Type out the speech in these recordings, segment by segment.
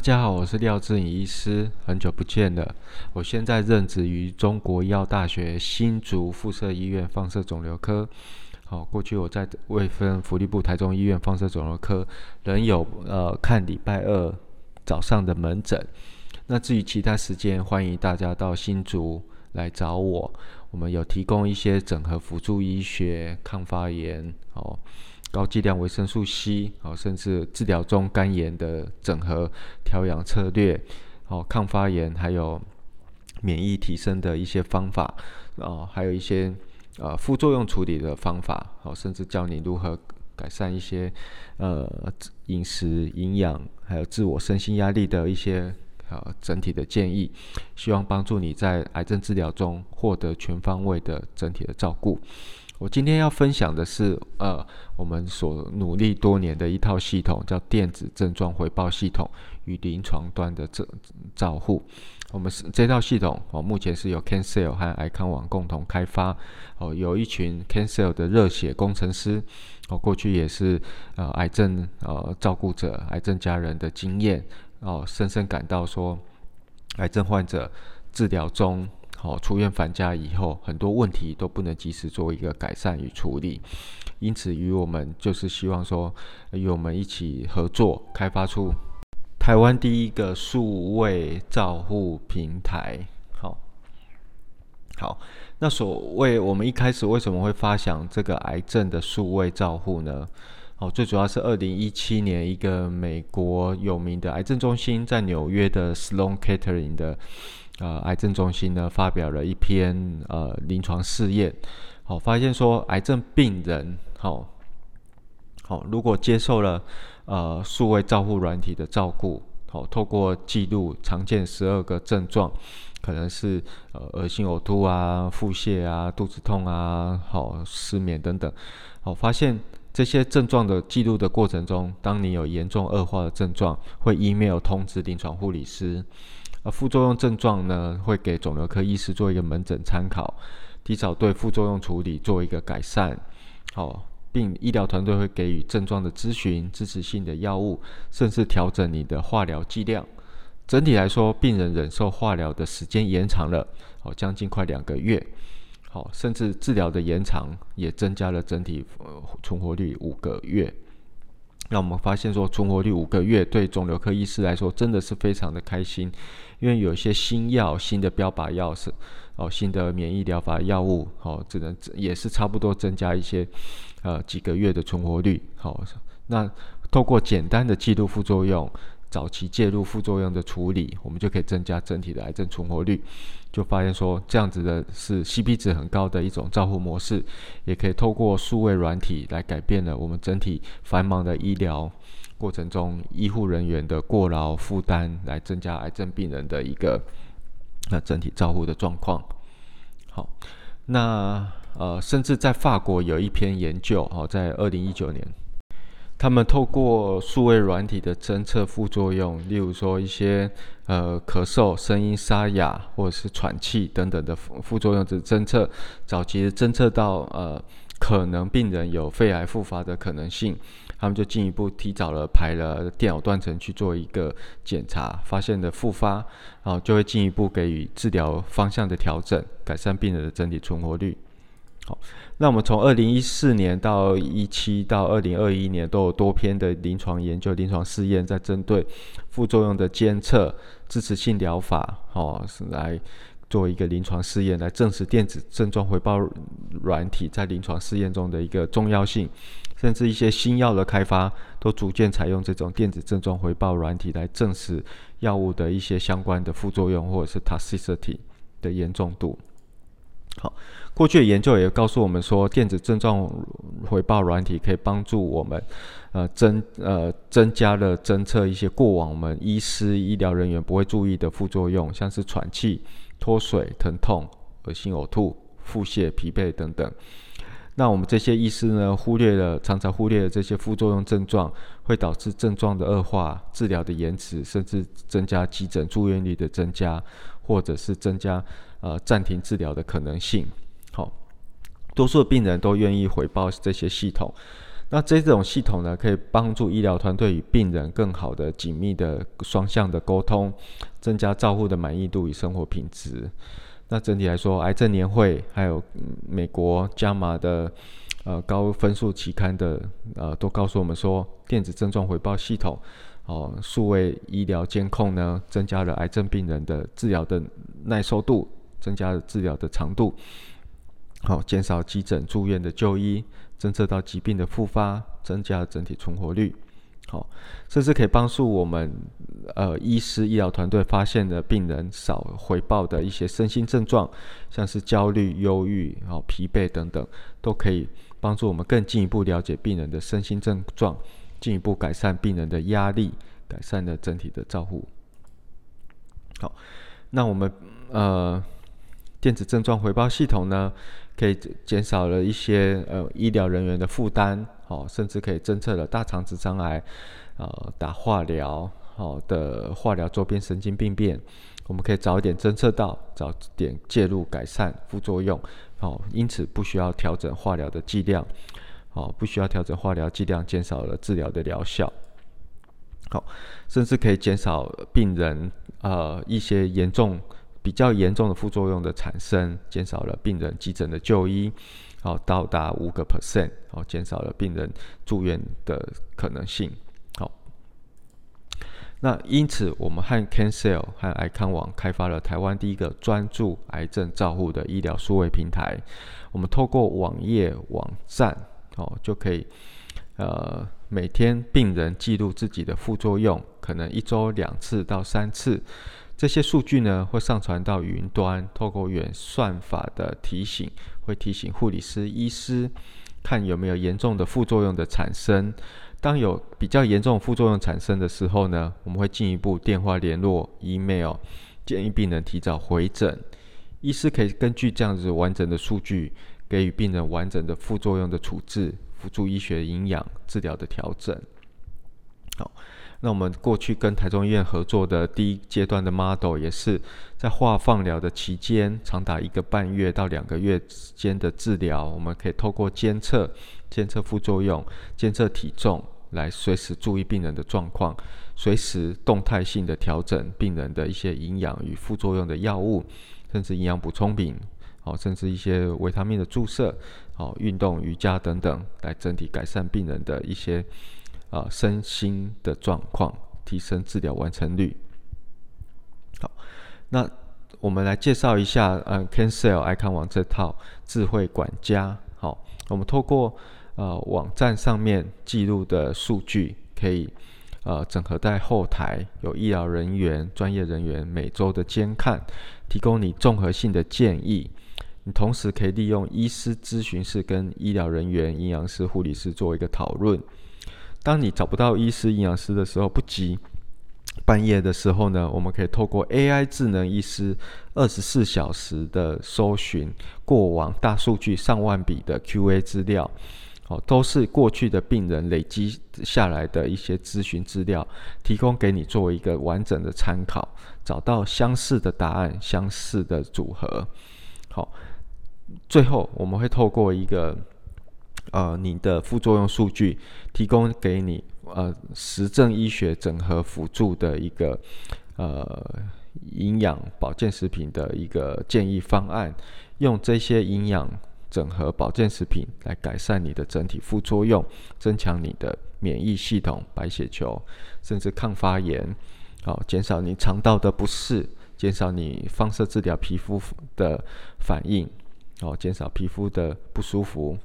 大家好，我是廖志颖医师，很久不见了。我现在任职于中国医药大学新竹附设医院放射肿瘤科。好，过去我在卫生福利部台中医院放射肿瘤科仍有呃看礼拜二早上的门诊。那至于其他时间，欢迎大家到新竹来找我。我们有提供一些整合辅助医学、抗发炎、哦高剂量维生素 C，哦甚至治疗中肝炎的整合调养策略，哦抗发炎还有免疫提升的一些方法，哦还有一些。呃，副作用处理的方法，好，甚至教你如何改善一些呃饮食营养，还有自我身心压力的一些呃整体的建议，希望帮助你在癌症治疗中获得全方位的整体的照顾。我今天要分享的是，呃，我们所努力多年的一套系统，叫电子症状回报系统与临床端的照照护。我们是这套系统哦，目前是由 Cancel 和癌康网共同开发哦，有一群 Cancel 的热血工程师哦，过去也是呃癌症呃照顾者、癌症家人的经验哦，深深感到说，癌症患者治疗中。好，出院返家以后，很多问题都不能及时做一个改善与处理，因此与我们就是希望说，与我们一起合作，开发出台湾第一个数位照护平台。好，好，那所谓我们一开始为什么会发想这个癌症的数位照护呢？哦，最主要是二零一七年一个美国有名的癌症中心在纽约的 Sloan Kettering 的。呃，癌症中心呢发表了一篇呃临床试验，好，发现说癌症病人，好，好，如果接受了呃数位照护软体的照顾，好，透过记录常见十二个症状，可能是呃恶心、呕吐啊、腹泻啊、肚子痛啊、好失眠等等，好，发现这些症状的记录的过程中，当你有严重恶化的症状，会 email 通知临床护理师。而副作用症状呢，会给肿瘤科医师做一个门诊参考，提早对副作用处理做一个改善，好，并医疗团队会给予症状的咨询、支持性的药物，甚至调整你的化疗剂量。整体来说，病人忍受化疗的时间延长了，好，将近快两个月，好，甚至治疗的延长也增加了整体呃存活率五个月。那我们发现说，存活率五个月对肿瘤科医师来说真的是非常的开心，因为有些新药、新的标靶药是哦，新的免疫疗法药物哦，只能也是差不多增加一些呃几个月的存活率。好，那透过简单的记录副作用。早期介入副作用的处理，我们就可以增加整体的癌症存活率。就发现说，这样子的是 CP 值很高的一种照护模式，也可以透过数位软体来改变了我们整体繁忙的医疗过程中医护人员的过劳负担，来增加癌症病人的一个那整体照护的状况。好，那呃，甚至在法国有一篇研究，哦，在二零一九年。他们透过数位软体的侦测副作用，例如说一些呃咳嗽、声音沙哑或者是喘气等等的副副作用的侦测，早期侦测到呃可能病人有肺癌复发的可能性，他们就进一步提早了排了电脑断层去做一个检查，发现的复发，然后就会进一步给予治疗方向的调整，改善病人的整体存活率。好，那我们从二零一四年到一七到二零二一年，都有多篇的临床研究、临床试验，在针对副作用的监测、支持性疗法，哦，是来做一个临床试验，来证实电子症状回报软体在临床试验中的一个重要性，甚至一些新药的开发，都逐渐采用这种电子症状回报软体来证实药物的一些相关的副作用或者是 toxicity 的严重度。好，过去的研究也告诉我们说，电子症状回报软体可以帮助我们，呃增呃增加了侦测一些过往我们医师医疗人员不会注意的副作用，像是喘气、脱水、疼痛、恶心、呕吐、腹泻、疲惫等等。那我们这些医师呢，忽略了常常忽略了这些副作用症状，会导致症状的恶化、治疗的延迟，甚至增加急诊住院率的增加，或者是增加。呃，暂停治疗的可能性。好，多数病人都愿意回报这些系统。那这种系统呢，可以帮助医疗团队与病人更好的紧密的双向的沟通，增加照护的满意度与生活品质。那整体来说，癌症年会还有美国加码的呃高分数期刊的呃，都告诉我们说，电子症状回报系统哦，数位医疗监控呢，增加了癌症病人的治疗的耐受度，增加了治疗的长度，好，减少急诊住院的就医。侦测到疾病的复发，增加整体存活率，好，甚至可以帮助我们呃医师医疗团队发现的病人少回报的一些身心症状，像是焦虑、忧郁、好疲惫等等，都可以帮助我们更进一步了解病人的身心症状，进一步改善病人的压力，改善了整体的照护。好，那我们呃电子症状回报系统呢？可以减少了一些呃医疗人员的负担，哦，甚至可以侦测了大肠直肠癌，呃，打化疗，好的化疗周边神经病变，我们可以早一点侦测到，早点介入改善副作用，好，因此不需要调整化疗的剂量，好，不需要调整化疗剂量，减少了治疗的疗效，好，甚至可以减少病人呃一些严重。比较严重的副作用的产生，减少了病人急诊的就医，好，到达五个 percent，好，减少了病人住院的可能性，好。那因此，我们和 CanCell 和爱康网开发了台湾第一个专注癌症照护的医疗数位平台。我们透过网页网站，哦，就可以，呃，每天病人记录自己的副作用，可能一周两次到三次。这些数据呢，会上传到云端，透过远算法的提醒，会提醒护理师、医师，看有没有严重的副作用的产生。当有比较严重副作用产生的时候呢，我们会进一步电话联络、email，建议病人提早回诊。医师可以根据这样子完整的数据，给予病人完整的副作用的处置、辅助医学营养治疗的调整。好。那我们过去跟台中医院合作的第一阶段的 model，也是在化放疗的期间，长达一个半月到两个月之间的治疗，我们可以透过监测、监测副作用、监测体重，来随时注意病人的状况，随时动态性的调整病人的一些营养与副作用的药物，甚至营养补充品，哦，甚至一些维他命的注射，哦，运动、瑜伽等等，来整体改善病人的一些。啊，身心的状况，提升治疗完成率。好，那我们来介绍一下，呃，CanCell 爱康网这套智慧管家。好，我们透过呃网站上面记录的数据，可以呃整合在后台，有医疗人员、专业人员每周的监看，提供你综合性的建议。你同时可以利用医师咨询室跟医疗人员、营养师、护理师做一个讨论。当你找不到医师、营养师的时候，不急。半夜的时候呢，我们可以透过 AI 智能医师二十四小时的搜寻过往大数据上万笔的 QA 资料，哦，都是过去的病人累积下来的一些咨询资料，提供给你作为一个完整的参考，找到相似的答案、相似的组合。好，最后我们会透过一个。呃，你的副作用数据提供给你呃，实证医学整合辅助的一个呃营养保健食品的一个建议方案，用这些营养整合保健食品来改善你的整体副作用，增强你的免疫系统、白血球，甚至抗发炎，好，减少你肠道的不适，减少你放射治疗皮肤的反应，好，减少皮肤的不舒服。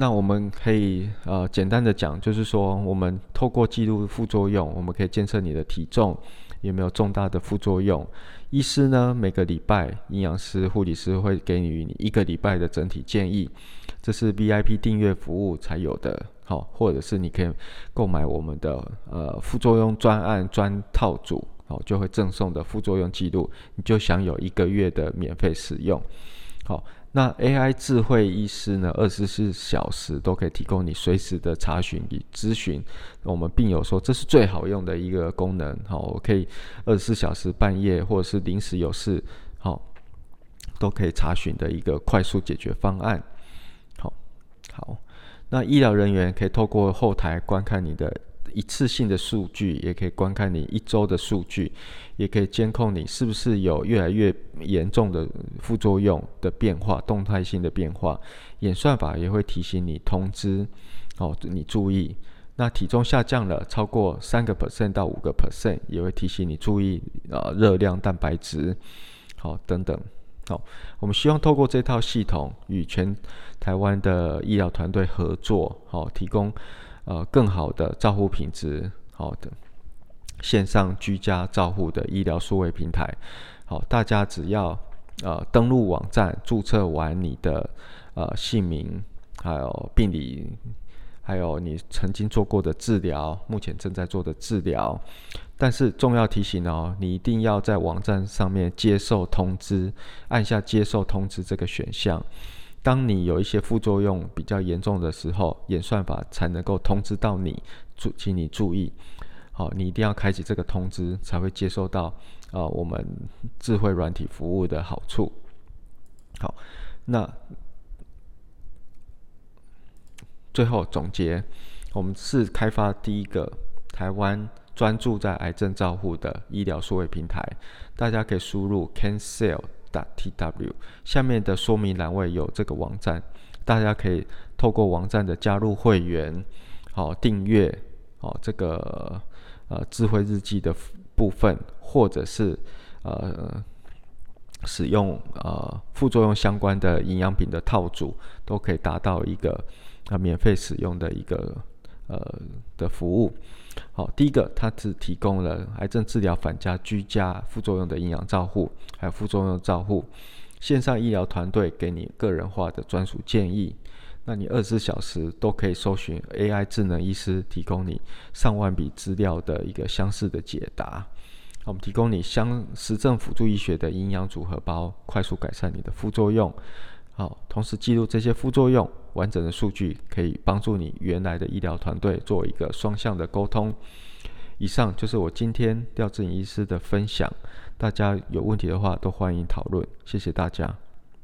那我们可以呃简单的讲，就是说我们透过记录副作用，我们可以监测你的体重有没有重大的副作用。医师呢每个礼拜，营养师、护理师会给予你一个礼拜的整体建议，这是 VIP 订阅服务才有的，好，或者是你可以购买我们的呃副作用专案专套组，好，就会赠送的副作用记录，你就享有一个月的免费使用，好。那 AI 智慧医师呢？二十四小时都可以提供你随时的查询与咨询。我们病友说这是最好用的一个功能，好，我可以二十四小时半夜或者是临时有事，好，都可以查询的一个快速解决方案。好，好，那医疗人员可以透过后台观看你的一次性的数据，也可以观看你一周的数据，也可以监控你是不是有越来越严重的副作用的变化、动态性的变化。演算法也会提醒你通知，哦，你注意。那体重下降了超过三个 percent 到五个 percent，也会提醒你注意啊热量、蛋白质，好等等。好，我们希望透过这套系统与全台湾的医疗团队合作，好提供呃更好的照护品质，好的线上居家照护的医疗数位平台。好，大家只要呃登录网站，注册完你的呃姓名，还有病理。还有你曾经做过的治疗，目前正在做的治疗，但是重要提醒哦，你一定要在网站上面接受通知，按下接受通知这个选项。当你有一些副作用比较严重的时候，演算法才能够通知到你，注，请你注意，好，你一定要开启这个通知，才会接收到啊我们智慧软体服务的好处。好，那。最后总结，我们是开发第一个台湾专注在癌症照护的医疗数位平台。大家可以输入 cancel cancel.tw，下面的说明栏位有这个网站，大家可以透过网站的加入会员，好订阅，好这个呃智慧日记的部分，或者是呃使用呃副作用相关的营养品的套组，都可以达到一个。啊，免费使用的一个呃的服务。好，第一个，它只提供了癌症治疗反加居家副作用的营养照护，还有副作用照护，线上医疗团队给你个人化的专属建议。那你二十四小时都可以搜寻 AI 智能医师，提供你上万笔资料的一个相似的解答。我们提供你相实证辅助医学的营养组合包，快速改善你的副作用。好，同时记录这些副作用，完整的数据可以帮助你原来的医疗团队做一个双向的沟通。以上就是我今天廖志颖医师的分享，大家有问题的话都欢迎讨论，谢谢大家。